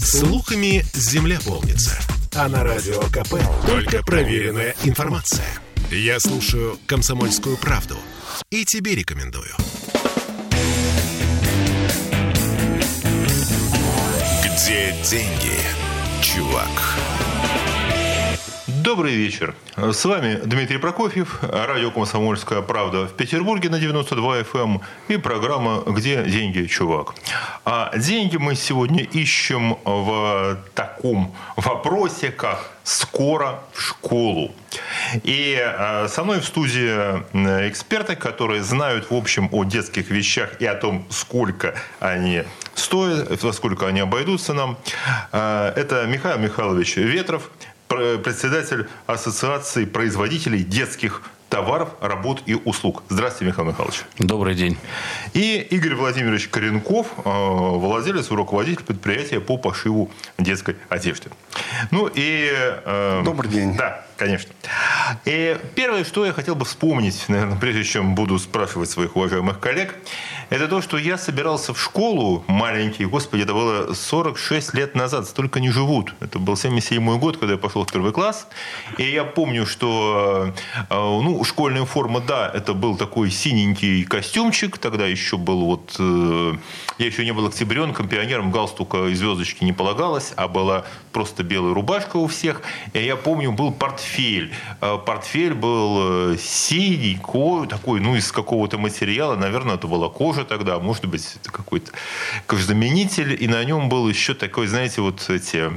Слухами земля полнится. А на радио КП только проверенная информация. Я слушаю «Комсомольскую правду» и тебе рекомендую. Где деньги, чувак? Добрый вечер. С вами Дмитрий Прокофьев, радио «Комсомольская правда» в Петербурге на 92 FM эм и программа «Где деньги, чувак?». А деньги мы сегодня ищем в таком вопросе, как «Скоро в школу?». И а, со мной в студии эксперты, которые знают, в общем, о детских вещах и о том, сколько они стоят, во сколько они обойдутся нам. А, это Михаил Михайлович Ветров, председатель Ассоциации производителей детских товаров, работ и услуг. Здравствуйте, Михаил Михайлович. Добрый день. И Игорь Владимирович Коренков, э, владелец и руководитель предприятия по пошиву детской одежды. Ну и... Э, Добрый день. Да, конечно. И первое, что я хотел бы вспомнить, наверное, прежде чем буду спрашивать своих уважаемых коллег, это то, что я собирался в школу маленький, господи, это было 46 лет назад, столько не живут. Это был 77 год, когда я пошел в первый класс. И я помню, что э, ну, школьная форма, да, это был такой синенький костюмчик, тогда еще был вот... Э, я еще не был октябренком, пионером, галстука и звездочки не полагалось, а была просто белая рубашка у всех. И я помню, был портфель. Э, портфель был синий, такой, ну, из какого-то материала, наверное, это была кожа, тогда, а может быть, это какой-то кожзаменитель, и на нем был еще такой, знаете, вот эти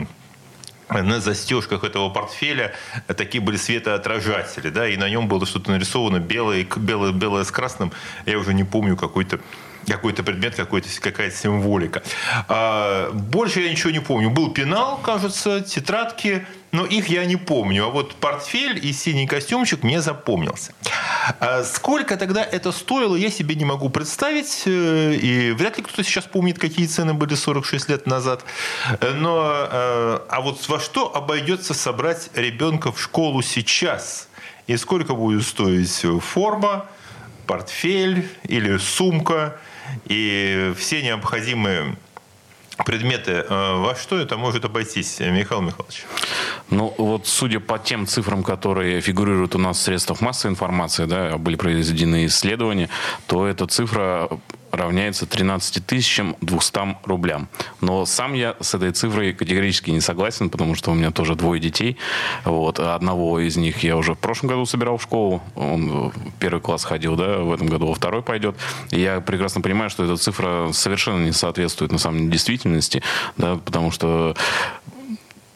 на застежках этого портфеля такие были светоотражатели, да, и на нем было что-то нарисовано белое, белое, белое с красным, я уже не помню, какой-то какой-то предмет, какой-то, какая-то символика. А, больше я ничего не помню. Был пенал, кажется, тетрадки, но их я не помню. А вот портфель и синий костюмчик мне запомнился. А сколько тогда это стоило, я себе не могу представить. Э, и вряд ли кто-то сейчас помнит, какие цены были 46 лет назад. Но, э, а вот во что обойдется собрать ребенка в школу сейчас? И сколько будет стоить форма, портфель или сумка и все необходимые предметы. Э, во что это может обойтись, Михаил Михайлович? Ну, вот судя по тем цифрам, которые фигурируют у нас в средствах массовой информации, да, были произведены исследования, то эта цифра равняется 13 200 рублям. Но сам я с этой цифрой категорически не согласен, потому что у меня тоже двое детей. Вот. Одного из них я уже в прошлом году собирал в школу. Он в первый класс ходил, да, в этом году во второй пойдет. И я прекрасно понимаю, что эта цифра совершенно не соответствует на самом деле действительности, да, потому что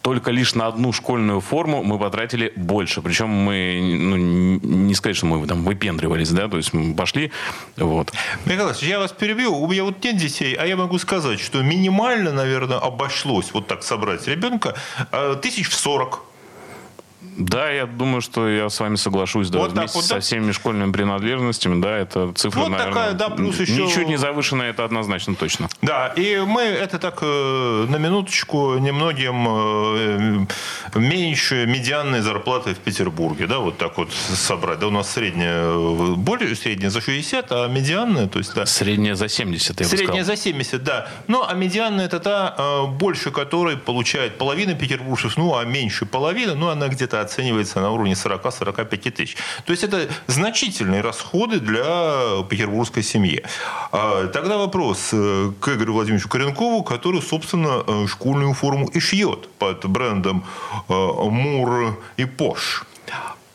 только лишь на одну школьную форму мы потратили больше. Причем мы, ну, не сказать, что мы там выпендривались, да, то есть мы пошли, вот. Михаил я вас перебью. У меня вот нет детей, а я могу сказать, что минимально, наверное, обошлось вот так собрать ребенка э, тысяч в сорок. Да, я думаю, что я с вами соглашусь. Да, вот вместе вот, со всеми школьными принадлежностями, да, это цифра, вот наверное, такая, да, плюс еще... ничуть не завышенная, это однозначно точно. Да, и мы это так э, на минуточку немногим э, меньше медианной зарплаты в Петербурге, да, вот так вот собрать. Да, у нас средняя, более средняя за 60, а медианная, то есть, да. Средняя за 70, я Средняя за 70, да. Ну, а медианная это та, э, больше которой получает половина петербуржцев, ну, а меньше половины, ну, она где-то оценивается на уровне 40-45 тысяч. То есть это значительные расходы для петербургской семьи. А, тогда вопрос э, к Игорю Владимировичу Коренкову, который, собственно, э, школьную форму и шьет под брендом э, Мур и Пош.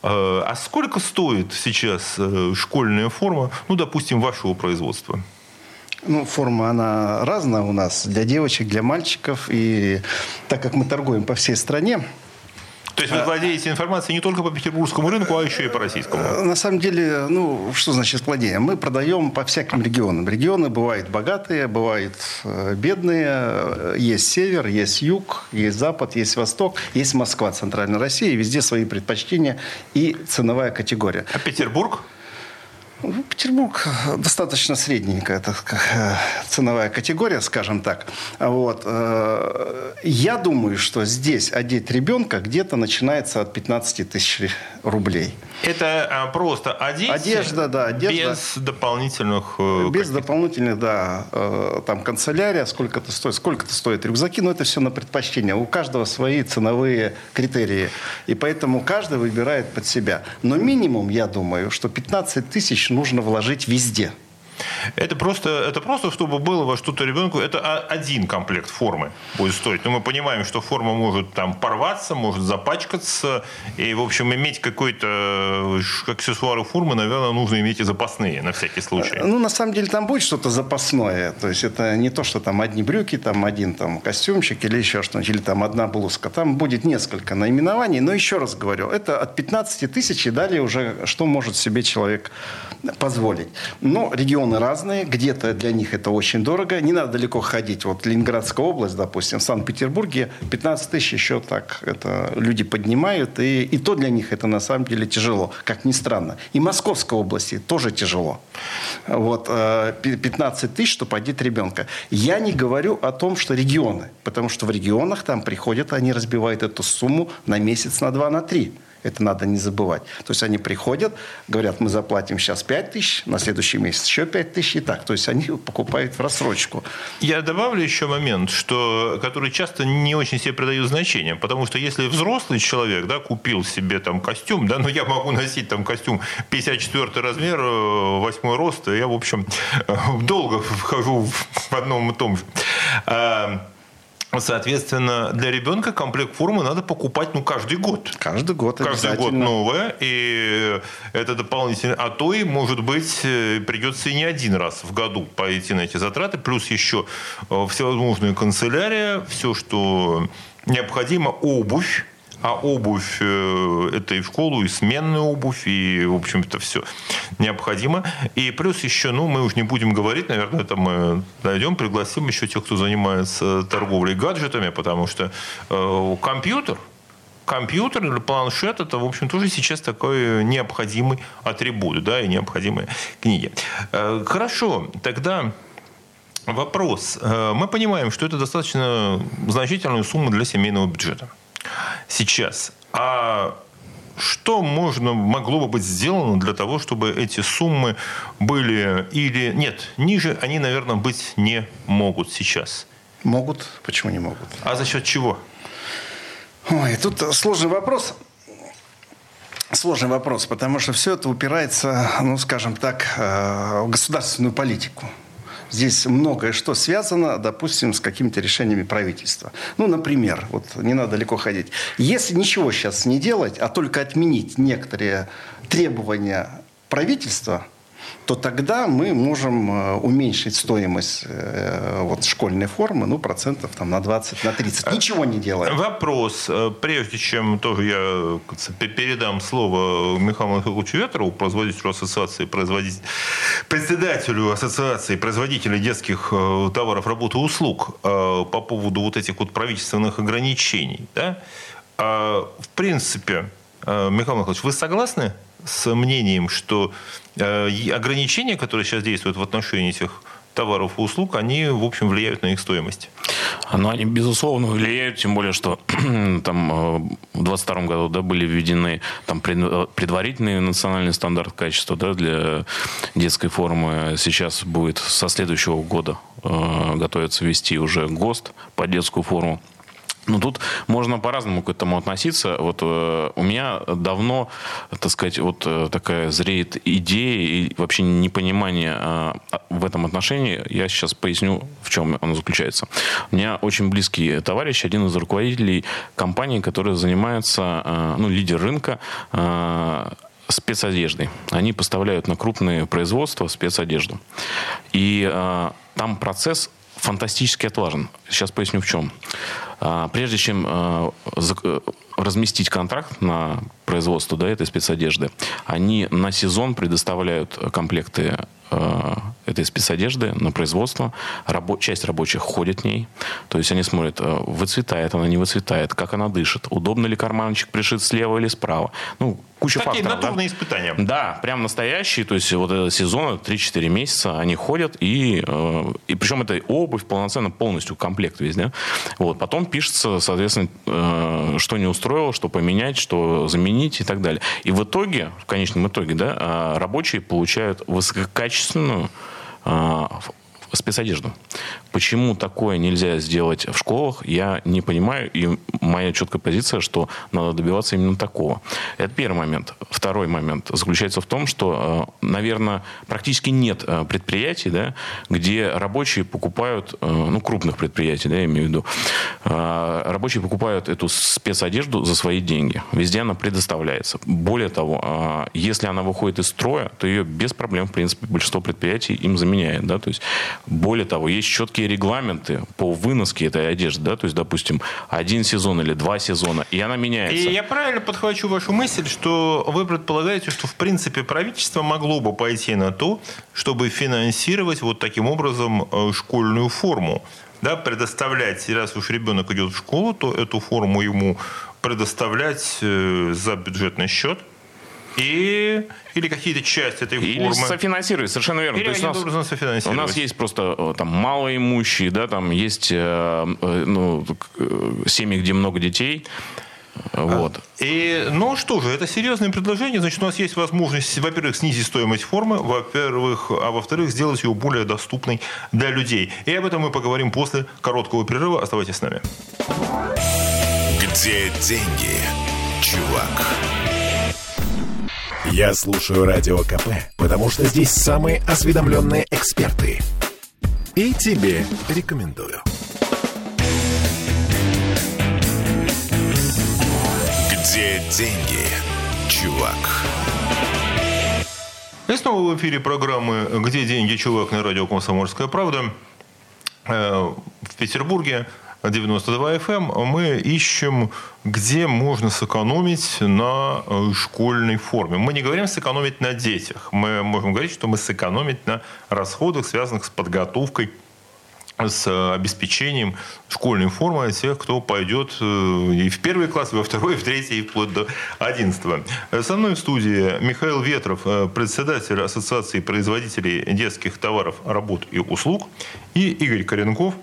А сколько стоит сейчас школьная форма, ну, допустим, вашего производства? Ну, форма, она разная у нас для девочек, для мальчиков. И так как мы торгуем по всей стране, то есть вы владеете информацией не только по петербургскому рынку, а еще и по российскому? Э, на самом деле, ну, что значит владеем? Мы продаем по всяким регионам. Регионы бывают богатые, бывают э, бедные. Есть север, есть юг, есть запад, есть восток, есть Москва, центральная Россия. Везде свои предпочтения и ценовая категория. А Петербург? Ну, Петербург достаточно средненькая так, э, ценовая категория, скажем так. Вот. Э, я думаю, что здесь одеть ребенка где-то начинается от 15 тысяч рублей. Это а, просто одежда? Одежда, да. Одежда. Без дополнительных... Э, без дополнительных, да. Э, там канцелярия, сколько-то стоит, сколько-то стоит рюкзаки, но это все на предпочтение. У каждого свои ценовые критерии. И поэтому каждый выбирает под себя. Но минимум, я думаю, что 15 тысяч нужно вложить везде. Это просто, это просто, чтобы было во что-то ребенку, это один комплект формы будет стоить. Но мы понимаем, что форма может там порваться, может запачкаться. И, в общем, иметь какой-то э, аксессуары формы, наверное, нужно иметь и запасные на всякий случай. Ну, на самом деле, там будет что-то запасное. То есть, это не то, что там одни брюки, там один там костюмчик или еще что-нибудь, или там одна блузка. Там будет несколько наименований. Но еще раз говорю, это от 15 тысяч и далее уже что может себе человек позволить. Но регионы разные, где-то для них это очень дорого. Не надо далеко ходить. Вот Ленинградская область, допустим, в Санкт-Петербурге 15 тысяч еще так это люди поднимают. И, и то для них это на самом деле тяжело, как ни странно. И Московской области тоже тяжело. Вот 15 э, тысяч, чтобы одеть ребенка. Я не говорю о том, что регионы. Потому что в регионах там приходят, они разбивают эту сумму на месяц, на два, на три. Это надо не забывать. То есть они приходят, говорят, мы заплатим сейчас 5 тысяч, на следующий месяц еще 5 тысяч и так. То есть они покупают в рассрочку. Я добавлю еще момент, что, который часто не очень себе придают значение. Потому что если взрослый человек да, купил себе там костюм, да, ну я могу носить там костюм 54 размер, 8 э, рост, я, в общем, долго вхожу в одном и том же. Соответственно, для ребенка комплект формы надо покупать ну, каждый год. Каждый год Каждый год новое. И это дополнительно. А то и, может быть, э, придется и не один раз в году пойти на эти затраты. Плюс еще э, всевозможные канцелярия, все, что необходимо, обувь а обувь э, это и в школу, и сменная обувь, и, в общем-то, все необходимо. И плюс еще, ну, мы уж не будем говорить, наверное, это мы найдем, пригласим еще тех, кто занимается торговлей гаджетами, потому что э, компьютер, компьютер или планшет это, в общем, тоже сейчас такой необходимый атрибут, да, и необходимые книги. Э, хорошо, тогда вопрос. Э, мы понимаем, что это достаточно значительная сумма для семейного бюджета сейчас. А что можно, могло бы быть сделано для того, чтобы эти суммы были или... Нет, ниже они, наверное, быть не могут сейчас. Могут. Почему не могут? А за счет чего? Ой, тут сложный вопрос. Сложный вопрос, потому что все это упирается, ну, скажем так, э, в государственную политику. Здесь многое что связано, допустим, с какими-то решениями правительства. Ну, например, вот не надо далеко ходить. Если ничего сейчас не делать, а только отменить некоторые требования правительства – то тогда мы можем э, уменьшить стоимость э, вот, школьной формы ну, процентов там, на 20, на 30. Э, Ничего не делаем. Вопрос. Прежде чем тоже я передам слово Михаилу Михайловичу Ветрову, производителю ассоциации, производитель, председателю ассоциации производителей детских товаров, работы и услуг по поводу вот этих вот правительственных ограничений. Да? А, в принципе, Михаил Михайлович, вы согласны с мнением, что э, ограничения, которые сейчас действуют в отношении этих товаров и услуг, они, в общем, влияют на их стоимость. Ну, они, безусловно, влияют, тем более, что там э, в 2022 году да, были введены там, предварительный национальный стандарт качества да, для детской формы. Сейчас будет со следующего года э, готовится ввести уже ГОСТ по детскую форму. Ну, тут можно по-разному к этому относиться. Вот э, у меня давно, так сказать, вот э, такая зреет идея и вообще непонимание э, в этом отношении. Я сейчас поясню, в чем оно заключается. У меня очень близкий товарищ, один из руководителей компании, которая занимается, э, ну, лидер рынка, э, спецодеждой. Они поставляют на крупные производства спецодежду. И э, там процесс фантастически отлажен. Сейчас поясню в чем. А, прежде чем а, э, разместить контракт на производство да, этой спецодежды, они на сезон предоставляют комплекты а, этой спецодежды на производство. Рабо- часть рабочих ходит в ней. То есть они смотрят, выцветает она, не выцветает, как она дышит, удобно ли карманчик пришит слева или справа. Ну, куча Такие факторов. натурные да? испытания. Да, прям настоящие. То есть вот этот сезон, 3-4 месяца, они ходят, и, э, и причем это обувь полноценно полностью комплект весь, да? Вот. Потом пишется, соответственно, э, что не устроило, что поменять, что заменить и так далее. И в итоге, в конечном итоге, да, э, рабочие получают высококачественную спецодежду. Почему такое нельзя сделать в школах, я не понимаю. И моя четкая позиция, что надо добиваться именно такого. Это первый момент. Второй момент заключается в том, что, э, наверное, практически нет э, предприятий, да, где рабочие покупают, э, ну, крупных предприятий, да, я имею в виду, рабочие покупают эту спецодежду за свои деньги. Везде она предоставляется. Более того, если она выходит из строя, то ее без проблем, в принципе, большинство предприятий им заменяет. Да? То есть, более того, есть четкие регламенты по выноске этой одежды. Да? То есть, допустим, один сезон или два сезона, и она меняется. И я правильно подхвачу вашу мысль, что вы предполагаете, что, в принципе, правительство могло бы пойти на то, чтобы финансировать вот таким образом э, школьную форму да, предоставлять, раз уж ребенок идет в школу, то эту форму ему предоставлять э, за бюджетный счет, и или какие-то части этой или формы. софинансировать, совершенно верно. Или То есть у нас, у нас есть просто э, там малоимущие, да, там есть э, ну, семьи, где много детей, вот. И, ну что же, это серьезное предложение. Значит, у нас есть возможность, во-первых, снизить стоимость формы, во-первых, а во-вторых, сделать ее более доступной для людей. И об этом мы поговорим после короткого перерыва. Оставайтесь с нами. Где деньги, чувак? Я слушаю Радио КП, потому что здесь самые осведомленные эксперты. И тебе рекомендую. Где деньги, чувак? И снова в эфире программы «Где деньги, чувак» на радио «Комсомольская правда». Э, в Петербурге 92 FM эм. мы ищем, где можно сэкономить на э, школьной форме. Мы не говорим сэкономить на детях. Мы можем говорить, что мы сэкономить на расходах, связанных с подготовкой с обеспечением школьной формы тех, кто пойдет э, и в первый класс, и во второй, и в третий, и вплоть до одиннадцатого. Со мной в студии Михаил Ветров, э, председатель Ассоциации производителей детских товаров, работ и услуг, и Игорь Коренков,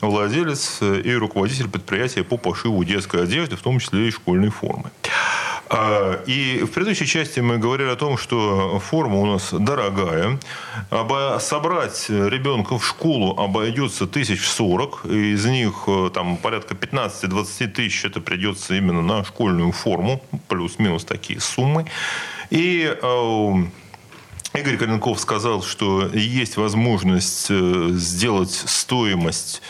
владелец и руководитель предприятия по пошиву детской одежды, в том числе и школьной формы. А, и в предыдущей части мы говорили о том, что форма у нас дорогая. Собрать ребенка в школу обойдется тысяч сорок. Из них э, там порядка 15-20 тысяч это придется именно на школьную форму. Плюс-минус такие суммы. И э, Игорь Коренков сказал, что есть возможность э, сделать стоимость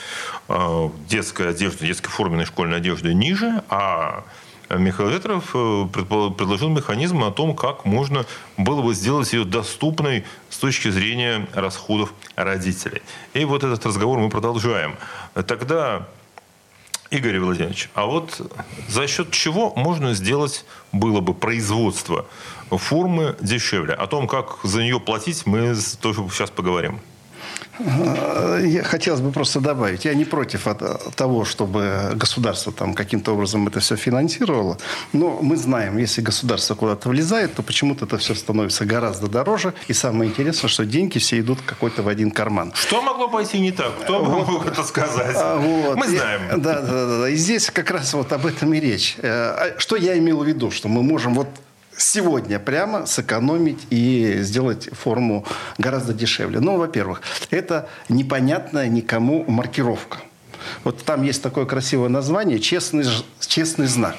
детской одежды, детской форменной школьной одежды ниже, а Михаил Ветров э, предложил механизм о том, как можно было бы сделать ее доступной с точки зрения расходов родителей. И вот этот разговор мы продолжаем. Тогда, Игорь Владимирович, а вот за счет чего можно сделать было бы производство формы дешевле? О том, как за нее платить, мы тоже сейчас поговорим. Я хотелось бы просто добавить, я не против от того, чтобы государство там каким-то образом это все финансировало, но мы знаем, если государство куда-то влезает, то почему-то это все становится гораздо дороже, и самое интересное, что деньги все идут какой-то в один карман. Что могло пойти не так? Кто вот, мог это сказать? А, вот. Мы знаем. И, да, да, да, да. И здесь как раз вот об этом и речь. Э, а что я имел в виду, что мы можем вот сегодня прямо сэкономить и сделать форму гораздо дешевле. Ну, во-первых, это непонятная никому маркировка. Вот там есть такое красивое название «Честный, честный знак».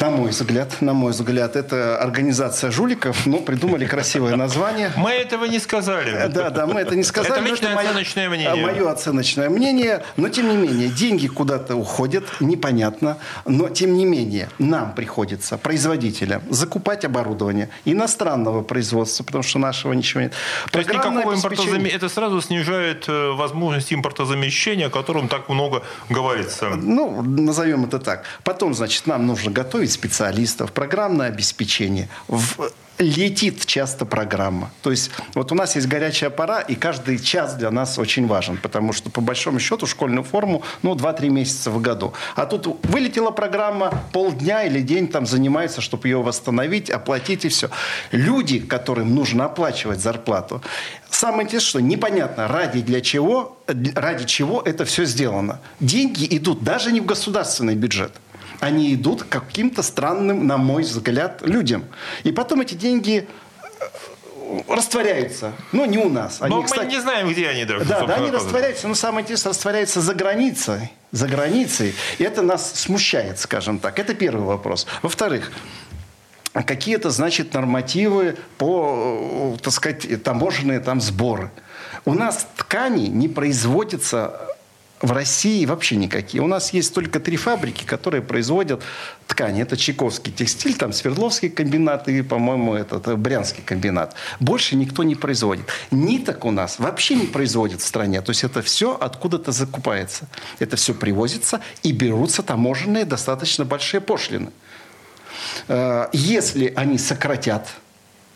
На мой взгляд, на мой взгляд, это организация жуликов, но придумали красивое название. Мы этого не сказали. Да, да, мы это не сказали. Это личное это оценочное мое, мнение. Мое оценочное мнение. Но, тем не менее, деньги куда-то уходят, непонятно. Но, тем не менее, нам приходится, производителям, закупать оборудование иностранного производства, потому что нашего ничего нет. То есть никакого импортозамещения. Это сразу снижает э, возможность импортозамещения, о котором так много говорится. Ну, назовем это так. Потом, значит, нам нужно готовить готовить специалистов, программное обеспечение. В летит часто программа. То есть вот у нас есть горячая пора, и каждый час для нас очень важен, потому что по большому счету школьную форму ну 2-3 месяца в году. А тут вылетела программа, полдня или день там занимается, чтобы ее восстановить, оплатить и все. Люди, которым нужно оплачивать зарплату, самое интересное, что непонятно, ради для чего, ради чего это все сделано. Деньги идут даже не в государственный бюджет они идут к каким-то странным, на мой взгляд, людям. И потом эти деньги э, растворяются. Но не у нас. Они, Но мы кстати, не знаем, где они даже. Да, да, они растворяются. Но самое интересное, растворяются за границей. За границей. И это нас смущает, скажем так. Это первый вопрос. Во-вторых, какие-то, значит, нормативы по, э, так сказать, таможенные там сборы. У нас ткани не производятся в России вообще никакие. У нас есть только три фабрики, которые производят ткани. Это Чайковский текстиль, там Свердловский комбинат и, по-моему, этот э, Брянский комбинат. Больше никто не производит. Ниток у нас вообще не производит в стране. То есть это все откуда-то закупается. Это все привозится и берутся таможенные достаточно большие пошлины. Э, если они сократят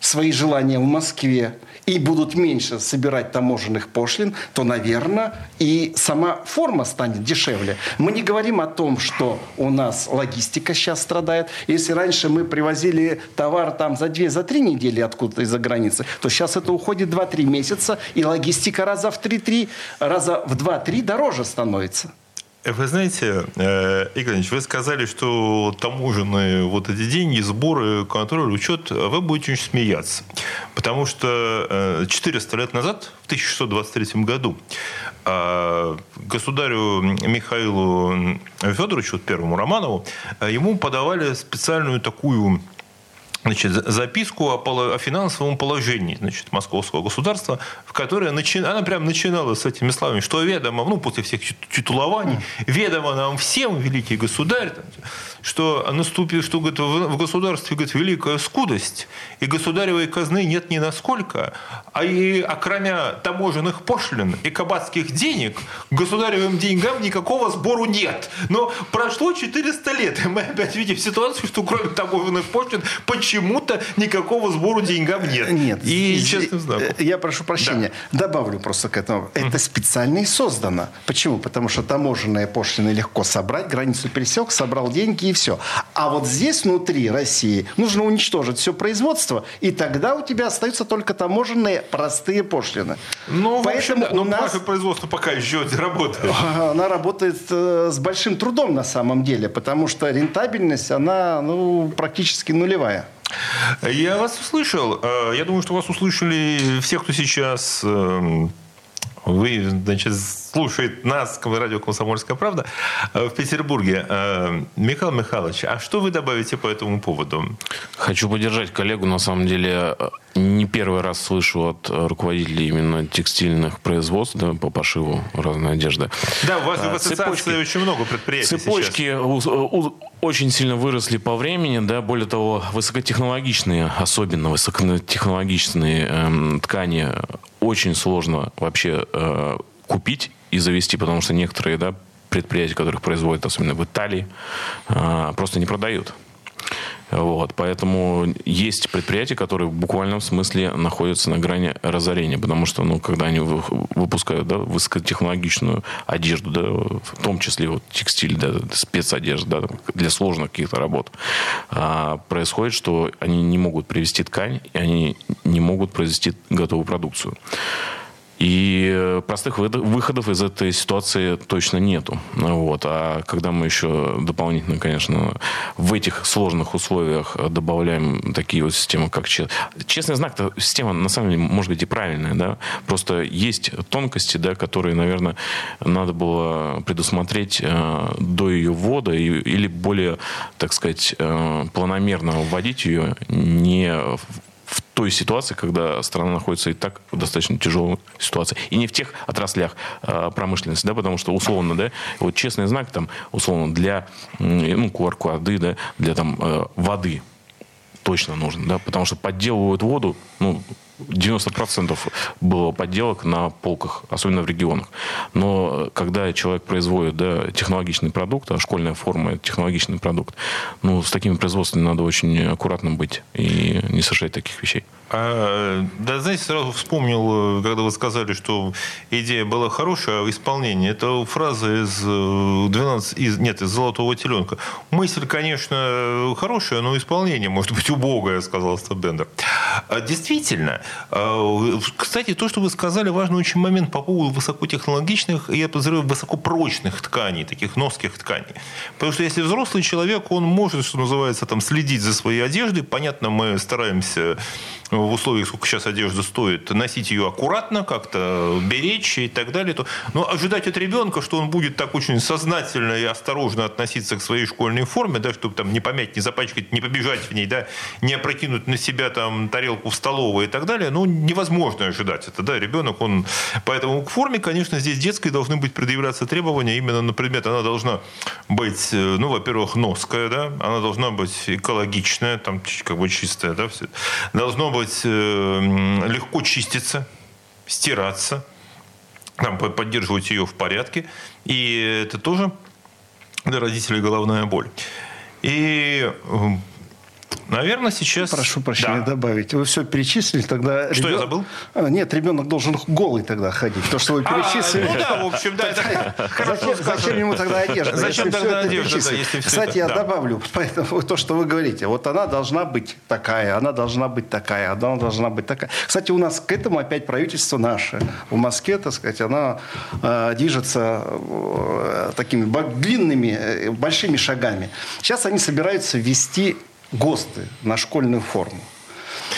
свои желания в Москве и будут меньше собирать таможенных пошлин, то, наверное, и сама форма станет дешевле. Мы не говорим о том, что у нас логистика сейчас страдает. Если раньше мы привозили товар там за две, за три недели откуда-то из-за границы, то сейчас это уходит 2-3 месяца, и логистика раза в 3-3, раза в 2-3 дороже становится. Вы знаете, э, Игорь Ильич, вы сказали, что таможенные вот эти деньги, сборы, контроль, учет, вы будете очень смеяться. Потому что 400 э, лет назад, в 1623 году, э, государю Михаилу Федоровичу, первому Романову, ему подавали специальную такую значит, записку о, о финансовом положении значит, московского государства, в которой начи... она прям начинала с этими словами, что ведомо, ну, после всех титулований, ведомо нам всем, великий государь, что наступит, что говорит, в государстве говорит, великая скудость, и государевой казны нет ни насколько, а и окромя таможенных пошлин и кабацких денег, государевым деньгам никакого сбору нет. Но прошло 400 лет, и мы опять видим ситуацию, что кроме таможенных пошлин почему-то никакого сбору деньгам нет. Нет. И, честно знаю. Э, я прошу прощения. Да. Добавлю просто к этому. Это специально и создано. Почему? Потому что таможенные пошлины легко собрать, границу пересек, собрал деньги и все. А вот здесь, внутри России, нужно уничтожить все производство, и тогда у тебя остаются только таможенные простые пошлины. Ну, Поэтому общем, да. у но нас... производство пока еще работает. Она работает э, с большим трудом на самом деле, потому что рентабельность, она ну, практически нулевая. Я вас услышал. Э, я думаю, что вас услышали все, кто сейчас эм, вы, значит, слушает нас, радио «Комсомольская правда» э, в Петербурге. Э, Михаил Михайлович, а что вы добавите по этому поводу? Хочу поддержать коллегу. На самом деле, не первый раз слышу от руководителей именно текстильных производств да, по пошиву разной одежды. Да, у вас в ассоциации цепочки, очень много предприятий Цепочки у, у, очень сильно выросли по времени. Да, более того, высокотехнологичные, особенно высокотехнологичные э, ткани очень сложно вообще э, купить и завести, потому что некоторые да, предприятия, которых производят, особенно в Италии, э, просто не продают. Вот, поэтому есть предприятия, которые в буквальном смысле находятся на грани разорения, потому что, ну, когда они выпускают да, высокотехнологичную одежду, да, в том числе вот текстиль, да, спецодежда да, для сложных каких-то работ, а, происходит, что они не могут привести ткань, и они не могут произвести готовую продукцию. И простых выходов из этой ситуации точно нету. Вот. А когда мы еще дополнительно, конечно, в этих сложных условиях добавляем такие вот системы, как честный, знак, то система на самом деле может быть и правильная, да. Просто есть тонкости, да, которые, наверное, надо было предусмотреть э, до ее ввода или более, так сказать, э, планомерно вводить ее не в той ситуации, когда страна находится и так в достаточно тяжелой ситуации. И не в тех отраслях э, промышленности, да, потому что условно, да, вот честный знак там, условно, для, ну, QR-коды, да, для там э, воды точно нужно, да, потому что подделывают воду, ну, 90% было подделок на полках, особенно в регионах. Но когда человек производит да, технологичный продукт, а школьная форма – это технологичный продукт, ну, с такими производствами надо очень аккуратным быть и не совершать таких вещей. А, да, знаете, сразу вспомнил, когда вы сказали, что идея была хорошая, а исполнение. Это фраза из 12, из, нет, из «Золотого теленка». Мысль, конечно, хорошая, но исполнение может быть убогое, сказал Стабендер. А, действительно, кстати, то, что вы сказали, важный очень момент по поводу высокотехнологичных, я подозреваю, высокопрочных тканей, таких носких тканей. Потому что если взрослый человек, он может, что называется, там, следить за своей одеждой. Понятно, мы стараемся в условиях, сколько сейчас одежда стоит, носить ее аккуратно, как-то беречь и так далее. Но ожидать от ребенка, что он будет так очень сознательно и осторожно относиться к своей школьной форме, да, чтобы там не помять, не запачкать, не побежать в ней, да, не опрокинуть на себя там тарелку в столовой и так далее, ну, невозможно ожидать это, да, ребенок, он... Поэтому к форме, конечно, здесь детской должны быть предъявляться требования именно на предмет, она должна быть, э, ну, во-первых, ноская, да, она должна быть экологичная, там, как бы чистая, да, все. Должно быть э, легко чиститься, стираться, там, поддерживать ее в порядке. И это тоже для родителей головная боль. И Наверное, сейчас... Прошу прощения, да. добавить. Вы все перечислили, тогда... Что, ребен... я забыл? А, нет, ребенок должен голый тогда ходить. То, что вы а, перечислили... А, ну да, в общем, да. Это зачем, зачем ему тогда одежда? Зачем тогда одежда, Кстати, я добавлю, поэтому то, что вы говорите. Вот она должна быть такая, она должна быть такая, она должна быть такая. Кстати, у нас к этому опять правительство наше. В Москве, так сказать, она э, движется э, такими длинными, э, большими шагами. Сейчас они собираются ввести ГОСТы на школьную форму.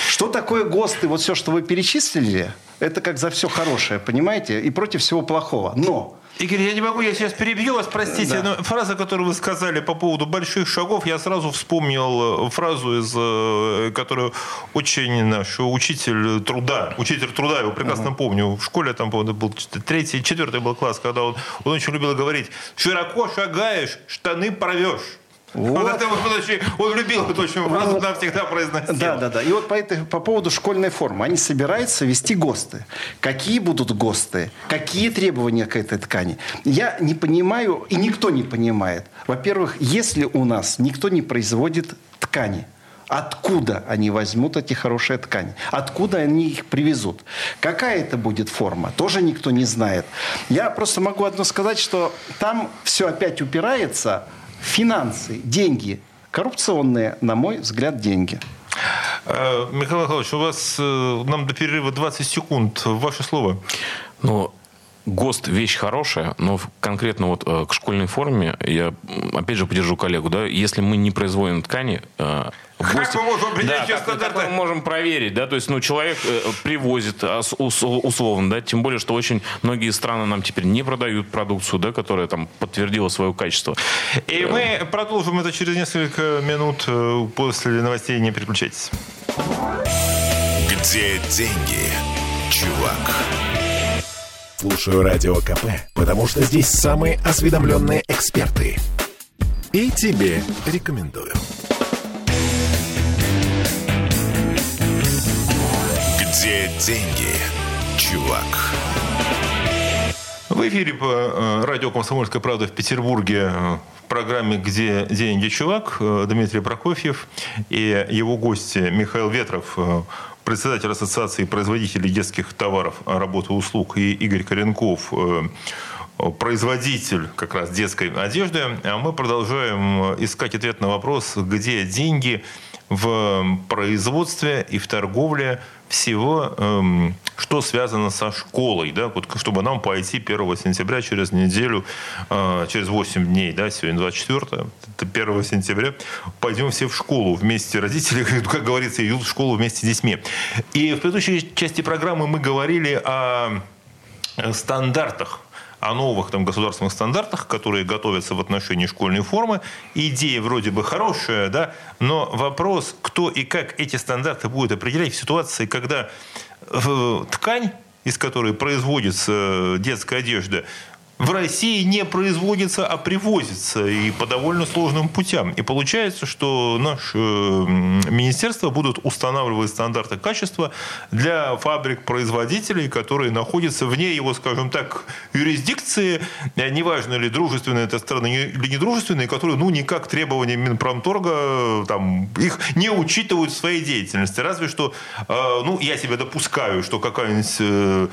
Что такое ГОСТы? Вот все, что вы перечислили, это как за все хорошее, понимаете? И против всего плохого. Но Игорь, я не могу, я сейчас перебью вас, простите, да. но фраза, которую вы сказали по поводу больших шагов, я сразу вспомнил э, фразу, из, э, которую очень наш учитель труда, учитель труда, я его прекрасно uh-huh. помню, в школе там, по был третий, четвертый был класс, когда он, он очень любил говорить, широко шагаешь, штаны порвешь. Вот. вот это вот, он любил эту очень фразу, вот. всегда произносил. Да, да, да. И вот по, этой, по поводу школьной формы. Они собираются вести ГОСТы. Какие будут ГОСТы? Какие требования к этой ткани? Я не понимаю, и никто не понимает. Во-первых, если у нас никто не производит ткани, Откуда они возьмут эти хорошие ткани? Откуда они их привезут? Какая это будет форма? Тоже никто не знает. Я просто могу одно сказать, что там все опять упирается финансы, деньги, коррупционные, на мой взгляд, деньги. Э, Михаил Михайлович, у вас э, нам до перерыва 20 секунд. Ваше слово. Ну, ГОСТ вещь хорошая, но конкретно вот э, к школьной форме я опять же поддержу коллегу, да, если мы не производим ткани, э, как гости, мы можем определить да, стандарты? Как мы можем проверить, да, то есть, ну, человек э, привозит а, условно, да, тем более, что очень многие страны нам теперь не продают продукцию, да, которая там подтвердила свое качество. И мы продолжим это через несколько минут после новостей, не переключайтесь. Где деньги, чувак? Слушаю Радио КП, потому что здесь самые осведомленные эксперты. И тебе рекомендую. Где деньги, чувак? В эфире по э, радио «Комсомольская правда» в Петербурге э, в программе «Где деньги, чувак» э, Дмитрий Прокофьев и его гости Михаил Ветров, председатель Ассоциации производителей детских товаров, работы услуг, и Игорь Коренков, производитель как раз детской одежды. А мы продолжаем искать ответ на вопрос, где деньги в производстве и в торговле всего, эм, что связано со школой, да, вот, чтобы нам пойти 1 сентября через неделю, э, через 8 дней, да, сегодня 24, это 1 сентября, пойдем все в школу вместе, родители, как говорится, идут в школу вместе с детьми. И в предыдущей части программы мы говорили о стандартах о новых там, государственных стандартах, которые готовятся в отношении школьной формы. Идея вроде бы хорошая, да, но вопрос, кто и как эти стандарты будет определять в ситуации, когда ткань из которой производится детская одежда, в России не производится, а привозится и по довольно сложным путям. И получается, что наше министерство будут устанавливать стандарты качества для фабрик-производителей, которые находятся вне его, скажем так, юрисдикции, неважно ли дружественная эта страна или недружественная, которые ну, никак требования Минпромторга там, их не учитывают в своей деятельности. Разве что, э, ну, я себе допускаю, что какая-нибудь э,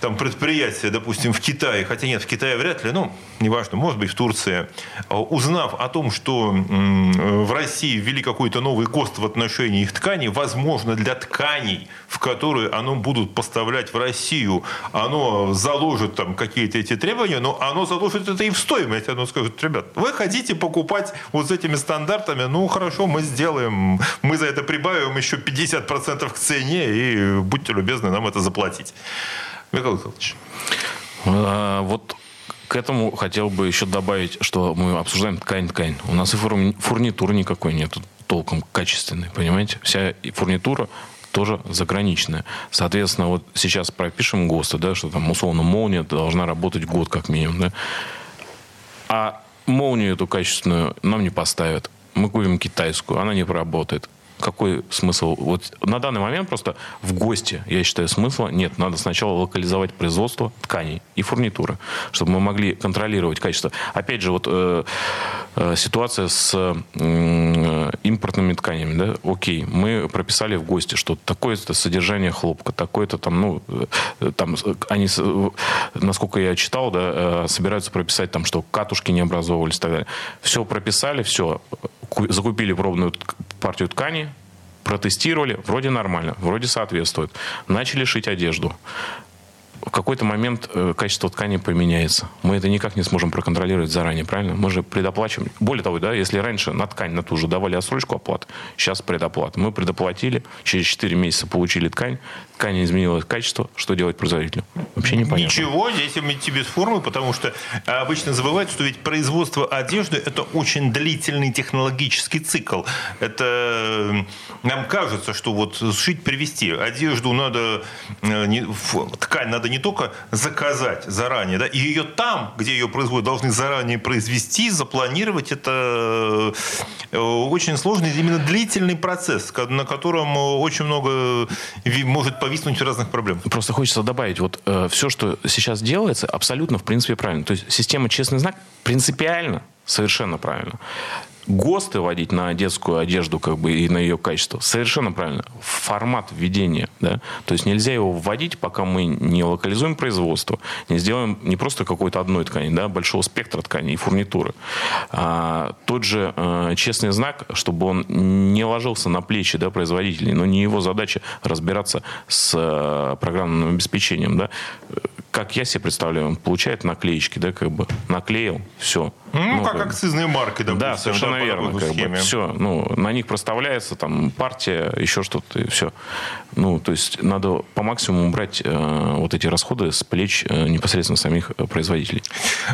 там предприятие, допустим, в Китае, хотя нет, в Китае вряд ли, ну, неважно, может быть, в Турции, э, узнав о том, что в России ввели какой-то новый ГОСТ в отношении их тканей, возможно, для тканей, в которые оно будут поставлять в Россию, оно заложит там какие-то эти требования, но оно заложит это и в стоимость. Оно скажет, ребят, вы хотите покупать вот с этими стандартами, ну, хорошо, мы сделаем, мы за это прибавим еще 50% к цене, и будьте любезны нам это заплатить. Михаил Михайлович. А, вот к этому хотел бы еще добавить, что мы обсуждаем ткань-ткань. У нас и фурнитуры никакой нет толком качественной, понимаете? Вся фурнитура тоже заграничная. Соответственно, вот сейчас пропишем ГОСТы, да, что там условно молния должна работать год как минимум, да. А молнию эту качественную нам не поставят. Мы купим китайскую, она не проработает какой смысл? Вот на данный момент просто в гости, я считаю, смысла нет. Надо сначала локализовать производство тканей и фурнитуры, чтобы мы могли контролировать качество. Опять же, вот э, э, ситуация с импортными тканями, да, окей, мы прописали в гости, что такое-то содержание хлопка, такое-то там, ну, э, там, они, насколько я читал, да, э, собираются прописать там, что катушки не образовывались и так далее. Все прописали, все, закупили пробную партию ткани, протестировали, вроде нормально, вроде соответствует. Начали шить одежду в какой-то момент э, качество ткани поменяется. Мы это никак не сможем проконтролировать заранее, правильно? Мы же предоплачиваем. Более того, да, если раньше на ткань на ту же давали отсрочку оплаты, сейчас предоплата. Мы предоплатили, через 4 месяца получили ткань, ткань изменилось качество, что делать производителю? Вообще непонятно. Ничего, здесь идти без формы, потому что обычно забывают, что ведь производство одежды – это очень длительный технологический цикл. Это нам кажется, что вот сшить, привезти. Одежду надо, э, ткань надо не только заказать заранее, да, и ее там, где ее производят, должны заранее произвести, запланировать. Это э, очень сложный, именно длительный процесс, на котором очень много может повиснуть разных проблем. Просто хочется добавить, вот э, все, что сейчас делается, абсолютно, в принципе, правильно. То есть система «Честный знак» принципиально совершенно правильно. ГОСТы вводить на детскую одежду как бы и на ее качество. Совершенно правильно. Формат введения. Да? То есть нельзя его вводить, пока мы не локализуем производство, не сделаем не просто какой-то одной ткани, да, большого спектра тканей и фурнитуры. А, тот же а, честный знак, чтобы он не ложился на плечи да, производителей, но не его задача разбираться с а, программным обеспечением. Да? Как я себе представляю, он получает наклеечки, да, как бы наклеил, все. Ну, ну как, как акцизные марки, допустим. Да, совершенно да, верно. Как бы, все, ну, на них проставляется там партия, еще что-то, и все. Ну, то есть надо по максимуму брать э, вот эти расходы с плеч э, непосредственно самих э, производителей.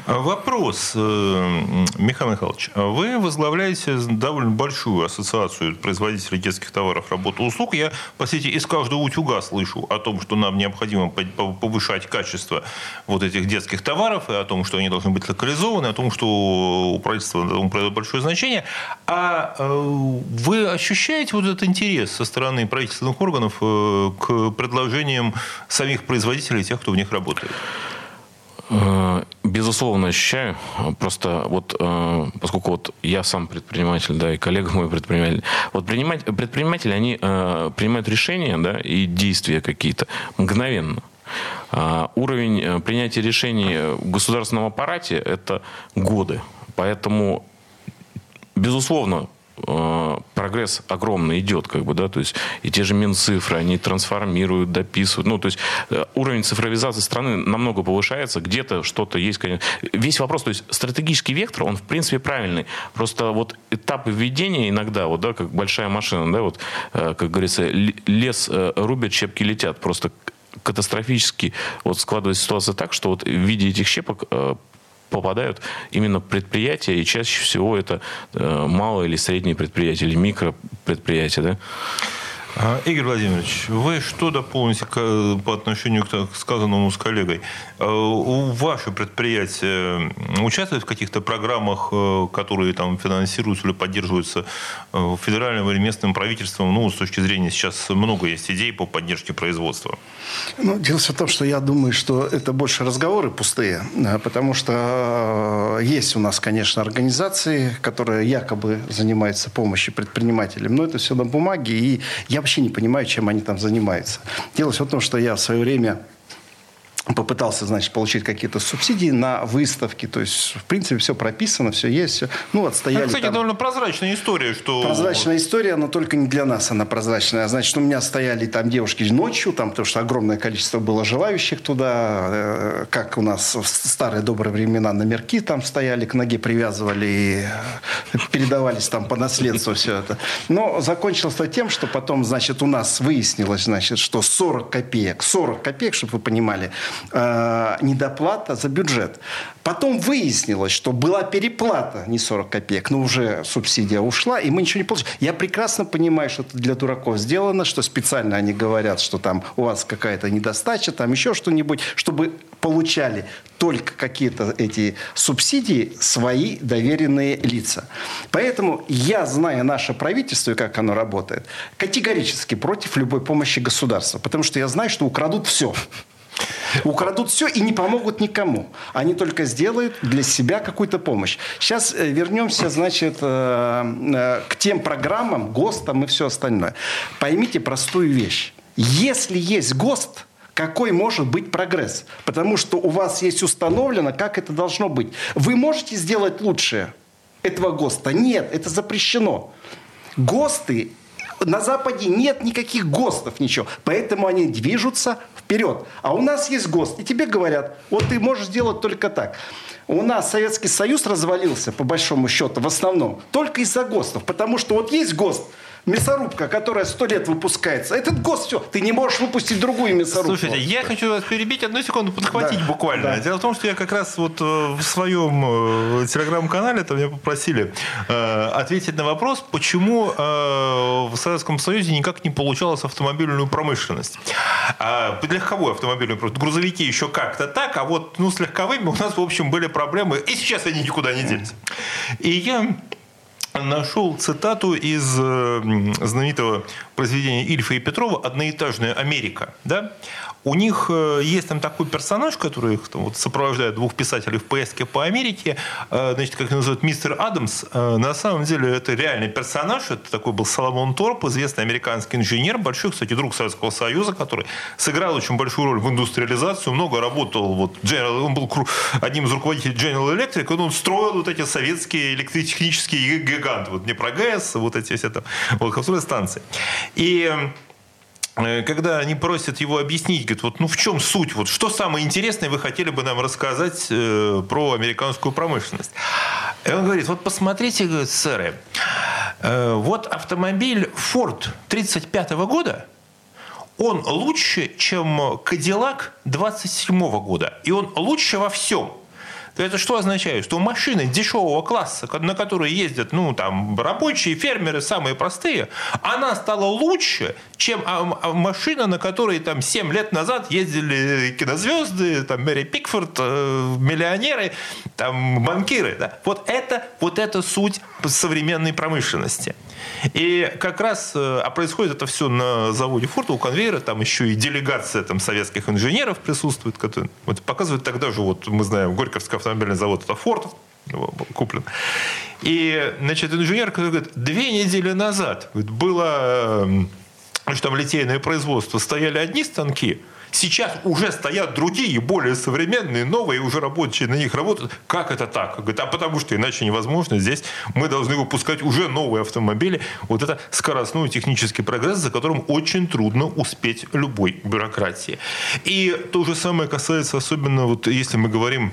Вопрос, э, Михаил Михайлович. Вы возглавляете довольно большую ассоциацию производителей детских товаров, работы, услуг. Я, по сути, из каждого утюга слышу о том, что нам необходимо повышать качество вот этих детских товаров, и о том, что они должны быть локализованы, о том, что у правительства придает большое значение. А э, вы ощущаете вот этот интерес со стороны правительственных органов э, к предложениям самих производителей, тех, кто в них работает? Э, безусловно, ощущаю. Просто вот, поскольку вот я сам предприниматель, да, и коллега мой предприниматель, вот предприниматели, они принимают решения, да, и действия какие-то мгновенно. А, уровень э, принятия решений в государственном аппарате – это годы. Поэтому, безусловно, э, прогресс огромный идет, как бы, да, то есть и те же Минцифры, они трансформируют, дописывают, ну, то есть э, уровень цифровизации страны намного повышается, где-то что-то есть, конечно. Весь вопрос, то есть стратегический вектор, он в принципе правильный, просто вот этапы введения иногда, вот, да, как большая машина, да, вот, как говорится, лес рубят, щепки летят, просто катастрофически вот складывается ситуация так, что вот в виде этих щепок э, попадают именно предприятия, и чаще всего это э, малые или средние предприятия, или микропредприятия, да? Игорь Владимирович, вы что дополните по отношению к сказанному с коллегой? У ваше предприятие участвует в каких-то программах, э, которые там финансируются или поддерживаются э, федеральным или местным правительством? Ну, с точки зрения сейчас много есть идей по поддержке производства. Ну, дело в том, что я думаю, что это больше разговоры пустые, э, потому что есть у нас, конечно, организации, которые якобы занимаются помощью предпринимателям, но это все на бумаге, и я вообще не понимаю, чем они там занимаются. Дело все в том, что я в свое время попытался, значит, получить какие-то субсидии на выставки. То есть, в принципе, все прописано, все есть. Все. Ну, отстояли ну, кстати, там... довольно прозрачная история, что... Прозрачная история, но только не для нас она прозрачная. Значит, у меня стояли там девушки ночью, там, потому что огромное количество было желающих туда. Э, как у нас в старые добрые времена номерки там стояли, к ноге привязывали и э, передавались там по наследству все это. Но закончилось это тем, что потом, значит, у нас выяснилось, значит, что 40 копеек, 40 копеек, чтобы вы понимали, э, недоплата за бюджет. Потом выяснилось, что была переплата не 40 копеек, но уже субсидия ушла, и мы ничего не получили. Я прекрасно понимаю, что это для дураков сделано, что специально они говорят, что там у вас какая-то недостача, там еще что-нибудь, чтобы получали только какие-то эти субсидии свои доверенные лица. Поэтому я, зная наше правительство и как оно работает, категорически против любой помощи государства. Потому что я знаю, что украдут все. Украдут все и не помогут никому. Они только сделают для себя какую-то помощь. Сейчас э, вернемся, значит, э, э, к тем программам, ГОСТам и все остальное. Поймите простую вещь. Если есть ГОСТ, какой может быть прогресс? Потому что у вас есть установлено, как это должно быть. Вы можете сделать лучше этого ГОСТа? Нет, это запрещено. ГОСТы на Западе нет никаких ГОСТов, ничего. Поэтому они движутся вперед. А у нас есть ГОСТ. И тебе говорят, вот ты можешь сделать только так. У нас Советский Союз развалился, по большому счету, в основном, только из-за ГОСТов. Потому что вот есть ГОСТ, мясорубка, которая сто лет выпускается. Этот ГОСТ все, ты не можешь выпустить другую мясорубку. Слушайте, я хочу вас перебить одну секунду, подхватить да, буквально. Да. Дело в том, что я как раз вот э, в своем э, телеграм-канале там меня попросили э, ответить на вопрос, почему э, в Советском Союзе никак не получалась автомобильную промышленность. А, легковую автомобильную промышленность. Грузовики еще как-то так, а вот ну, с легковыми у нас, в общем, были проблемы, и сейчас они никуда не делись. И я нашел цитату из э, знаменитого произведения Ильфа и Петрова «Одноэтажная Америка». Да? У них э, есть там такой персонаж, который их там, вот, сопровождает двух писателей в поездке по Америке, э, значит, как его называют, мистер Адамс. На самом деле это реальный персонаж, это такой был Соломон Торп, известный американский инженер, большой, кстати, друг Советского Союза, который сыграл очень большую роль в индустриализации, много работал, вот, General, он был одним из руководителей General Electric, он строил вот эти советские электротехнические гиганты, вот не про ГЭС, вот эти все там, вот, станции. И Э, когда они просят его объяснить, говорят, вот, ну в чем суть, вот что самое интересное вы хотели бы нам рассказать э, про американскую промышленность? И он говорит, вот посмотрите, говорит, сэры, э, вот автомобиль Ford 35 года, он лучше, чем Кадиллак 27 года, и он лучше во всем – то это что означает? Что машины дешевого класса, на которые ездят ну, там, рабочие, фермеры, самые простые, она стала лучше, чем а, а машина, на которой там, 7 лет назад ездили кинозвезды, там, Мэри Пикфорд, э, миллионеры, там, банкиры. Да? Вот, это, вот это суть современной промышленности. И как раз, э, а происходит это все на заводе Форта, у конвейера, там еще и делегация там, советских инженеров присутствует, которые вот, показывают тогда же, вот мы знаем, Горьковский автомобильный завод, это Форд, куплен. И, значит, инженер говорит, две недели назад было что там литейное производство, стояли одни станки, Сейчас уже стоят другие, более современные, новые, уже рабочие на них работают. Как это так? Говорит, а потому что иначе невозможно. Здесь мы должны выпускать уже новые автомобили. Вот это скоростной технический прогресс, за которым очень трудно успеть любой бюрократии. И то же самое касается особенно, вот если мы говорим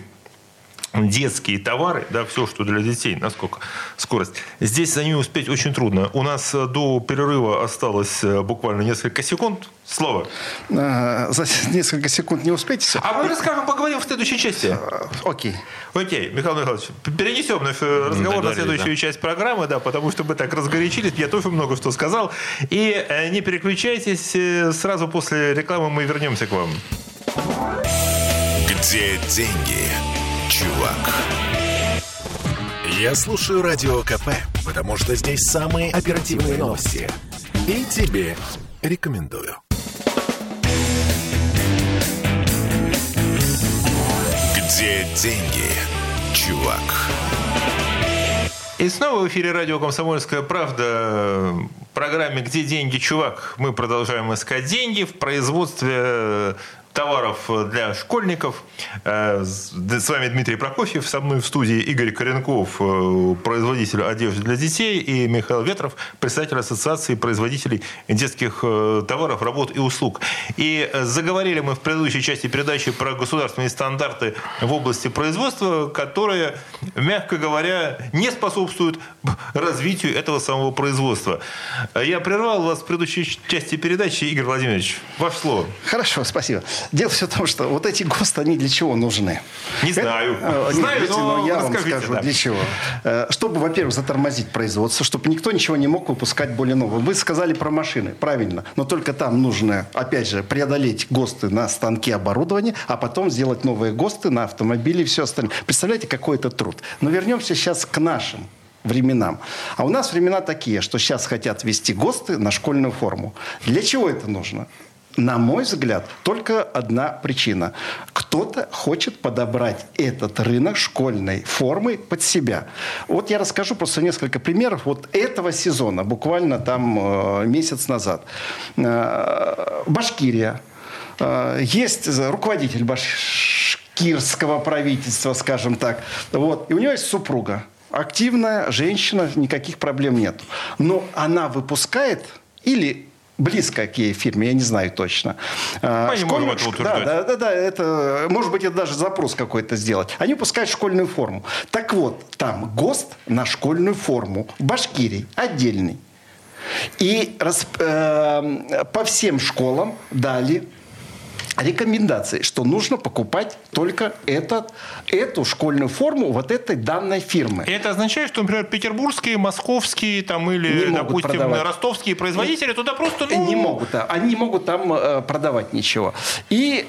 детские товары, да, все, что для детей, насколько скорость. Здесь за ними успеть очень трудно. У нас э, до перерыва осталось э, буквально несколько секунд. Слово. А, за несколько секунд не успеете? А мы расскажем, поговорим в следующей части. А, окей. Окей, Михаил Михайлович, перенесем наш э, разговор на следующую да. часть программы, да, потому что мы так разгорячились, я тоже много что сказал. И не переключайтесь, сразу после рекламы мы вернемся к вам. Где деньги? Чувак. Я слушаю Радио КП, потому что здесь самые оперативные новости. И тебе рекомендую. Где деньги, чувак? И снова в эфире радио «Комсомольская правда» в программе «Где деньги, чувак?» Мы продолжаем искать деньги в производстве товаров для школьников. Э, с вами Дмитрий Прокофьев, со мной в студии Игорь Коренков, э, производитель одежды для детей, и Михаил Ветров, председатель Ассоциации производителей детских э, товаров, работ и услуг. И заговорили мы в предыдущей части передачи про государственные стандарты в области производства, которые, мягко говоря, не способствуют развитию этого самого производства. Я прервал вас в предыдущей части передачи. Игорь Владимирович, ваше слово. Хорошо, спасибо. Дело все в том, что вот эти ГОСТы, они для чего нужны? Не знаю. Это, знаю, но, но я вам скажу, да. для чего. Э, чтобы, во-первых, затормозить производство, чтобы никто ничего не мог выпускать более нового. Вы сказали про машины, правильно. Но только там нужно, опять же, преодолеть ГОСТы на станке оборудования, а потом сделать новые ГОСТы на автомобили и все остальное. Представляете, какой это труд. Но вернемся сейчас к нашим временам. А у нас времена такие, что сейчас хотят ввести ГОСТы на школьную форму. Для чего это нужно? На мой взгляд, только одна причина. Кто-то хочет подобрать этот рынок школьной формы под себя. Вот я расскажу просто несколько примеров вот этого сезона, буквально там э, месяц назад. Э, Башкирия. Э, есть руководитель башкирского правительства, скажем так. Вот. И у него есть супруга. Активная женщина, никаких проблем нет. Но она выпускает или близко к ей фирме, я не знаю точно. Мы не можем это Да, да, да, да, это, может быть, это даже запрос какой-то сделать. Они выпускают школьную форму. Так вот, там ГОСТ на школьную форму в Башкирии отдельный. И рас, э, по всем школам дали рекомендации, что нужно покупать только этот, эту школьную форму вот этой данной фирмы. И это означает, что, например, петербургские, московские там, или, допустим, продавать. ростовские производители туда просто... Ну... Не могут, да. Они не могут там э, продавать ничего. И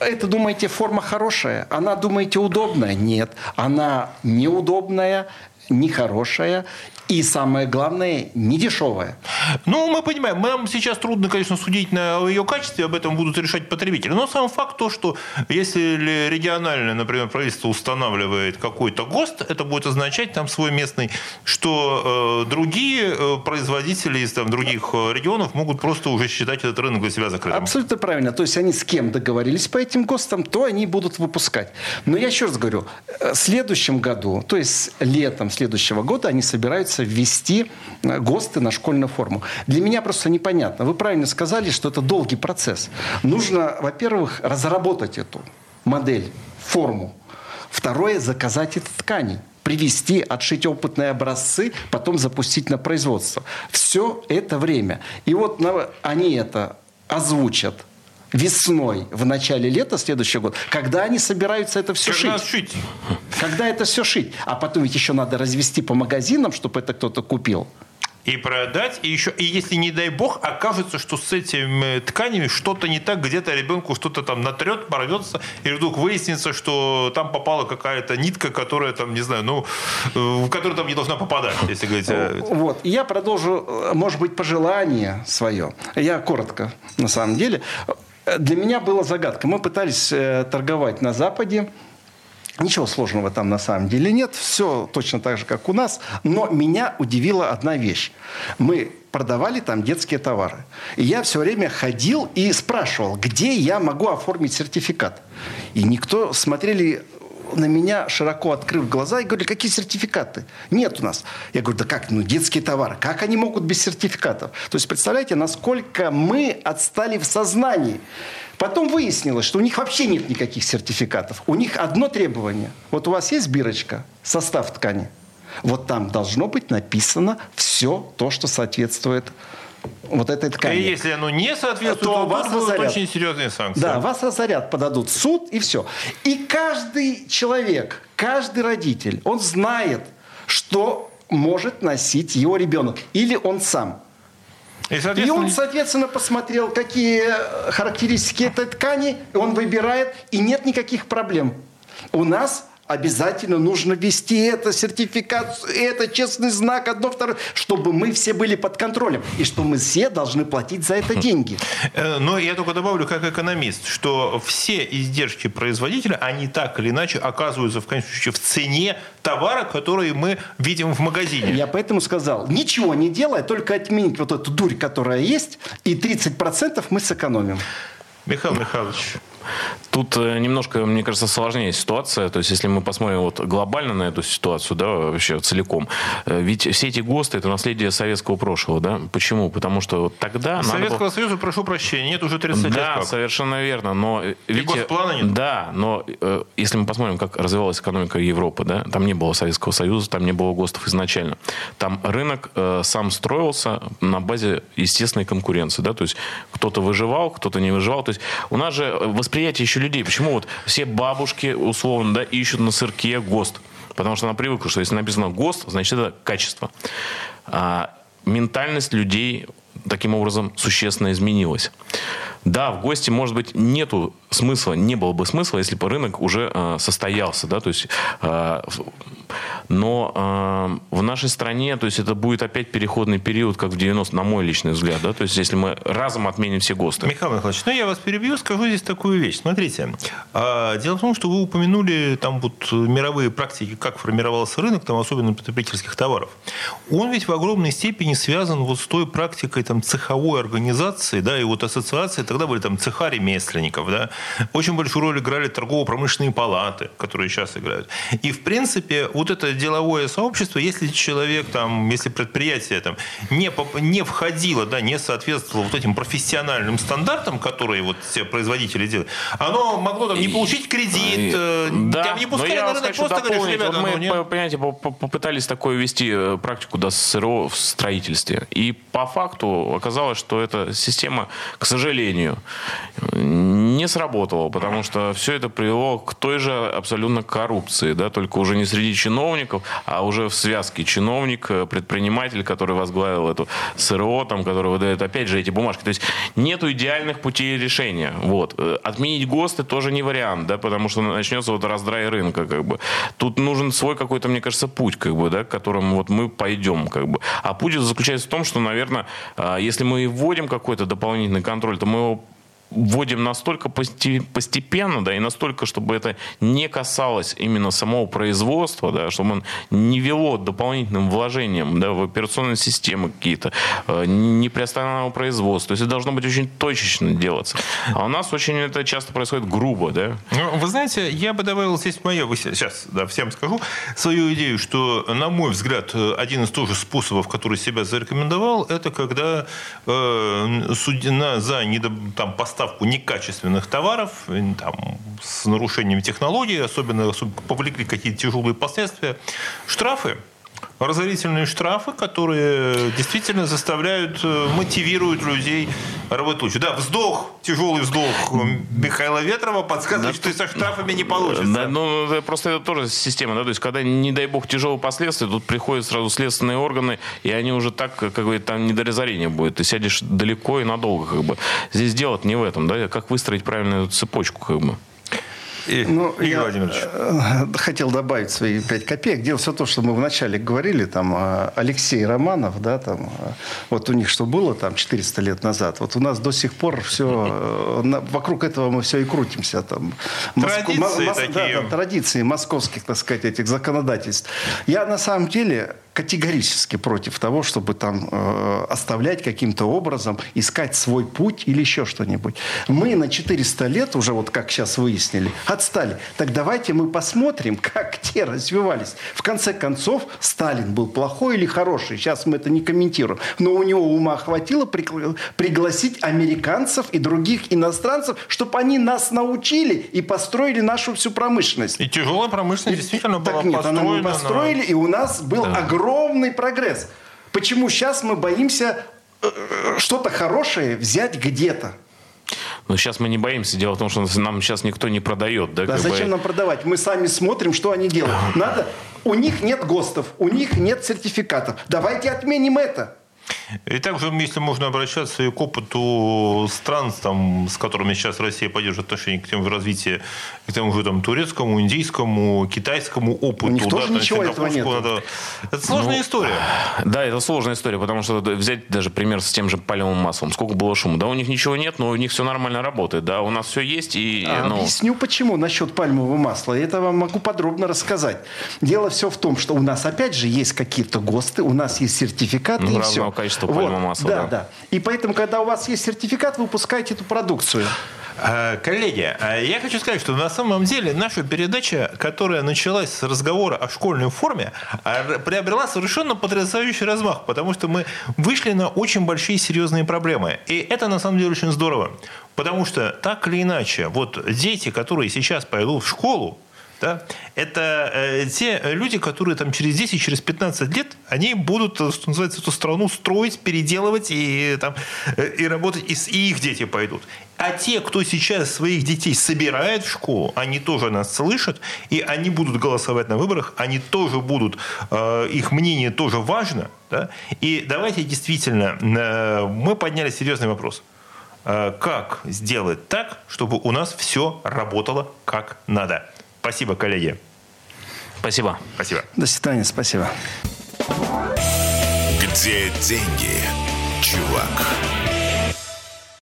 это, думаете, форма хорошая? Она, думаете, удобная? Нет. Она неудобная, нехорошая и самое главное, не дешевая. Ну, мы понимаем, нам сейчас трудно, конечно, судить на ее качестве, об этом будут решать потребители. Но сам факт то, что если региональное, например, правительство устанавливает какой-то ГОСТ, это будет означать там свой местный, что э, другие э, производители из там, других э, регионов могут просто уже считать этот рынок для себя закрытым. Абсолютно правильно. То есть они с кем договорились по этим ГОСТам, то они будут выпускать. Но я еще раз говорю, э, в следующем году, то есть летом следующего года они собираются собирается ввести э, ГОСТы на школьную форму. Для меня просто непонятно. Вы правильно сказали, что это долгий процесс. Нужно, во-первых, разработать эту модель, форму. Второе, заказать эти ткани привести, отшить опытные образцы, потом запустить на производство. Все это время. И вот они это озвучат весной, в начале лета следующего года, когда они собираются это все когда шить. шить. Когда это все шить. А потом ведь еще надо развести по магазинам, чтобы это кто-то купил и продать, и еще, и если не дай бог окажется, что с этими тканями что-то не так, где-то ребенку что-то там натрет, порвется, и вдруг выяснится, что там попала какая-то нитка, которая там, не знаю, ну, в которую там не должна попадать, если говорить. Вот, я продолжу, может быть, пожелание свое. Я коротко, на самом деле. Для меня была загадка. Мы пытались э, торговать на Западе. Ничего сложного там на самом деле нет. Все точно так же, как у нас. Но меня удивила одна вещь. Мы продавали там детские товары. И я все время ходил и спрашивал, где я могу оформить сертификат. И никто смотрели на меня, широко открыв глаза, и говорили, какие сертификаты? Нет у нас. Я говорю, да как, ну, детские товары. Как они могут без сертификатов? То есть, представляете, насколько мы отстали в сознании. Потом выяснилось, что у них вообще нет никаких сертификатов. У них одно требование. Вот у вас есть бирочка, состав ткани. Вот там должно быть написано все то, что соответствует вот этой ткани. И если оно не соответствует, то, то вас будут разорят. очень серьезные санкции. Да, вас разорят, подадут в суд и все. И каждый человек, каждый родитель, он знает, что может носить его ребенок. Или он сам. И, и он, соответственно, посмотрел, какие характеристики этой ткани, он выбирает, и нет никаких проблем. У нас Обязательно нужно ввести это, сертификат, это честный знак, одно, второе, чтобы мы все были под контролем. И что мы все должны платить за это деньги. Э, но я только добавлю, как экономист, что все издержки производителя, они так или иначе оказываются в конечном счете в цене товара, который мы видим в магазине. Я поэтому сказал, ничего не делая, только отменить вот эту дурь, которая есть, и 30% мы сэкономим. Михаил Михайлович, Тут э, немножко, мне кажется, сложнее ситуация. То есть, если мы посмотрим вот глобально на эту ситуацию, да, вообще целиком, э, ведь все эти ГОСТы – это наследие советского прошлого, да? Почему? Потому что вот тогда... Советского было... Союза, прошу прощения, нет уже 30 да, лет Да, совершенно верно. Но, И видите, госплана нет? Да, но э, если мы посмотрим, как развивалась экономика Европы, да, там не было Советского Союза, там не было ГОСТов изначально. Там рынок э, сам строился на базе естественной конкуренции, да, то есть кто-то выживал, кто-то не выживал. То есть у нас же восприятие восприятие еще людей. Почему вот все бабушки, условно, да, ищут на сырке ГОСТ? Потому что она привыкла, что если написано ГОСТ, значит это качество. А ментальность людей таким образом существенно изменилась. Да, в гости, может быть, нету смысла, не было бы смысла, если бы рынок уже э, состоялся, да, то есть, э, но э, в нашей стране, то есть, это будет опять переходный период, как в 90 на мой личный взгляд, да, то есть, если мы разом отменим все ГОСТы. Михаил Михайлович, ну, я вас перебью, скажу здесь такую вещь. Смотрите, э, дело в том, что вы упомянули там вот мировые практики, как формировался рынок, там, особенно потребительских товаров. Он ведь в огромной степени связан вот с той практикой там цеховой организации, да, и вот ассоциации тогда были там цеха ремесленников, да, очень большую роль играли торгово-промышленные палаты, которые сейчас играют. И, в принципе, вот это деловое сообщество, если человек там, если предприятие там не, не входило, да, не соответствовало вот этим профессиональным стандартам, которые вот все производители делают, оно могло там не получить кредит, э, да, не пускали на рынок, просто говоришь, ребята, вот мы, ну, понимаете, попытались такое вести э, практику да, СРО в строительстве. И по факту оказалось, что эта система, к сожалению, не сработало, потому что все это привело к той же абсолютно коррупции, да, только уже не среди чиновников, а уже в связке чиновник, э, предприниматель, который возглавил эту СРО, там, который выдает, опять же, эти бумажки. То есть нету идеальных путей решения. Вот. Э, отменить ГОСТы тоже не вариант, да, потому что начнется вот раздрай рынка, как бы. Тут нужен свой какой-то, мне кажется, путь, как бы, да, к которому вот мы пойдем, как бы. А путь заключается в том, что, наверное, а, если мы вводим какой-то дополнительный контроль, то мы его вводим настолько постепенно, да, и настолько, чтобы это не касалось именно самого производства, да, чтобы он не вело дополнительным вложением да, в операционные системы какие-то, э, не производство. То есть это должно быть очень точечно делаться. А у нас очень это часто происходит грубо, да. Ну, вы знаете, я бы добавил здесь мое, сейчас да, всем скажу, свою идею, что, на мой взгляд, один из тоже способов, который себя зарекомендовал, это когда э, судья за недо, там, поставку некачественных товаров там, с нарушением технологий, особенно, особенно повлекли какие-то тяжелые последствия, штрафы разорительные штрафы, которые действительно заставляют, э, мотивируют людей работать лучше. Да, вздох, тяжелый вздох Михаила Ветрова подсказывает, да, что со штрафами не получится. Да, ну, просто это тоже система, да, то есть, когда, не дай бог, тяжелые последствия, тут приходят сразу следственные органы, и они уже так, как бы, там не до разорения будет. Ты сядешь далеко и надолго, как бы. Здесь дело не в этом, да, как выстроить правильную цепочку, как бы. И, ну, Игорь я Владимирович. Э, хотел добавить свои пять копеек. Дело все то, что мы вначале говорили, там, э, Алексей Романов, да, там, э, вот у них что было там 400 лет назад, вот у нас до сих пор все, вокруг этого мы все и крутимся. Там, традиции Моск... такие. Да, да, традиции московских, так сказать, этих законодательств. Я на самом деле категорически против того, чтобы там э, оставлять каким-то образом, искать свой путь или еще что-нибудь. Мы на 400 лет, уже вот как сейчас выяснили, отстали. Так давайте мы посмотрим, как те развивались. В конце концов, Сталин был плохой или хороший, сейчас мы это не комментируем, но у него ума хватило пригласить американцев и других иностранцев, чтобы они нас научили и построили нашу всю промышленность. И тяжелая промышленность действительно так была нет, построена. Так нет, мы построили, на... и у нас был да. огромный прогресс. Почему сейчас мы боимся э, э, что-то хорошее взять где-то? Но сейчас мы не боимся. Дело в том, что нам сейчас никто не продает. Да, да зачем бы... нам продавать? Мы сами смотрим, что они делают. Надо... У них нет ГОСТов, у них нет сертификатов. Давайте отменим это. И также, если можно обращаться и к опыту стран, там, с которыми сейчас Россия поддерживает отношения к тем в развитии, к тому же там, турецкому, индийскому, китайскому опыту. У них тоже да, ничего этого нет. Надо... Это сложная ну, история. Да, это сложная история, потому что взять даже пример с тем же палевым маслом. Сколько было шума? Да, у них ничего нет, но у них все нормально работает. Да, у нас все есть. И, а, ну... Объясню, почему насчет пальмового масла. Это вам могу подробно рассказать. Дело все в том, что у нас опять же есть какие-то ГОСТы, у нас есть сертификаты ну, и все. Качества пальмового вот, масла. Да, да, да. И поэтому, когда у вас есть сертификат, вы выпускаете эту продукцию. А, коллеги, а я хочу сказать, что на самом деле наша передача, которая началась с разговора о школьной форме, а, приобрела совершенно потрясающий размах, потому что мы вышли на очень большие серьезные проблемы. И это на самом деле очень здорово. Потому что так или иначе, вот дети, которые сейчас пойдут в школу, да, это э, те люди, которые там через 10, через 15 лет, они будут, э, что называется, эту страну строить, переделывать и, там, э, и работать, и, и их дети пойдут. А те, кто сейчас своих детей собирает в школу, они тоже нас слышат, и они будут голосовать на выборах, они тоже будут, э, их мнение тоже важно. Да? И давайте действительно, э, мы подняли серьезный вопрос. Э, как сделать так, чтобы у нас все работало как надо? Спасибо, коллеги. Спасибо. Спасибо. До свидания, спасибо. Где деньги, чувак?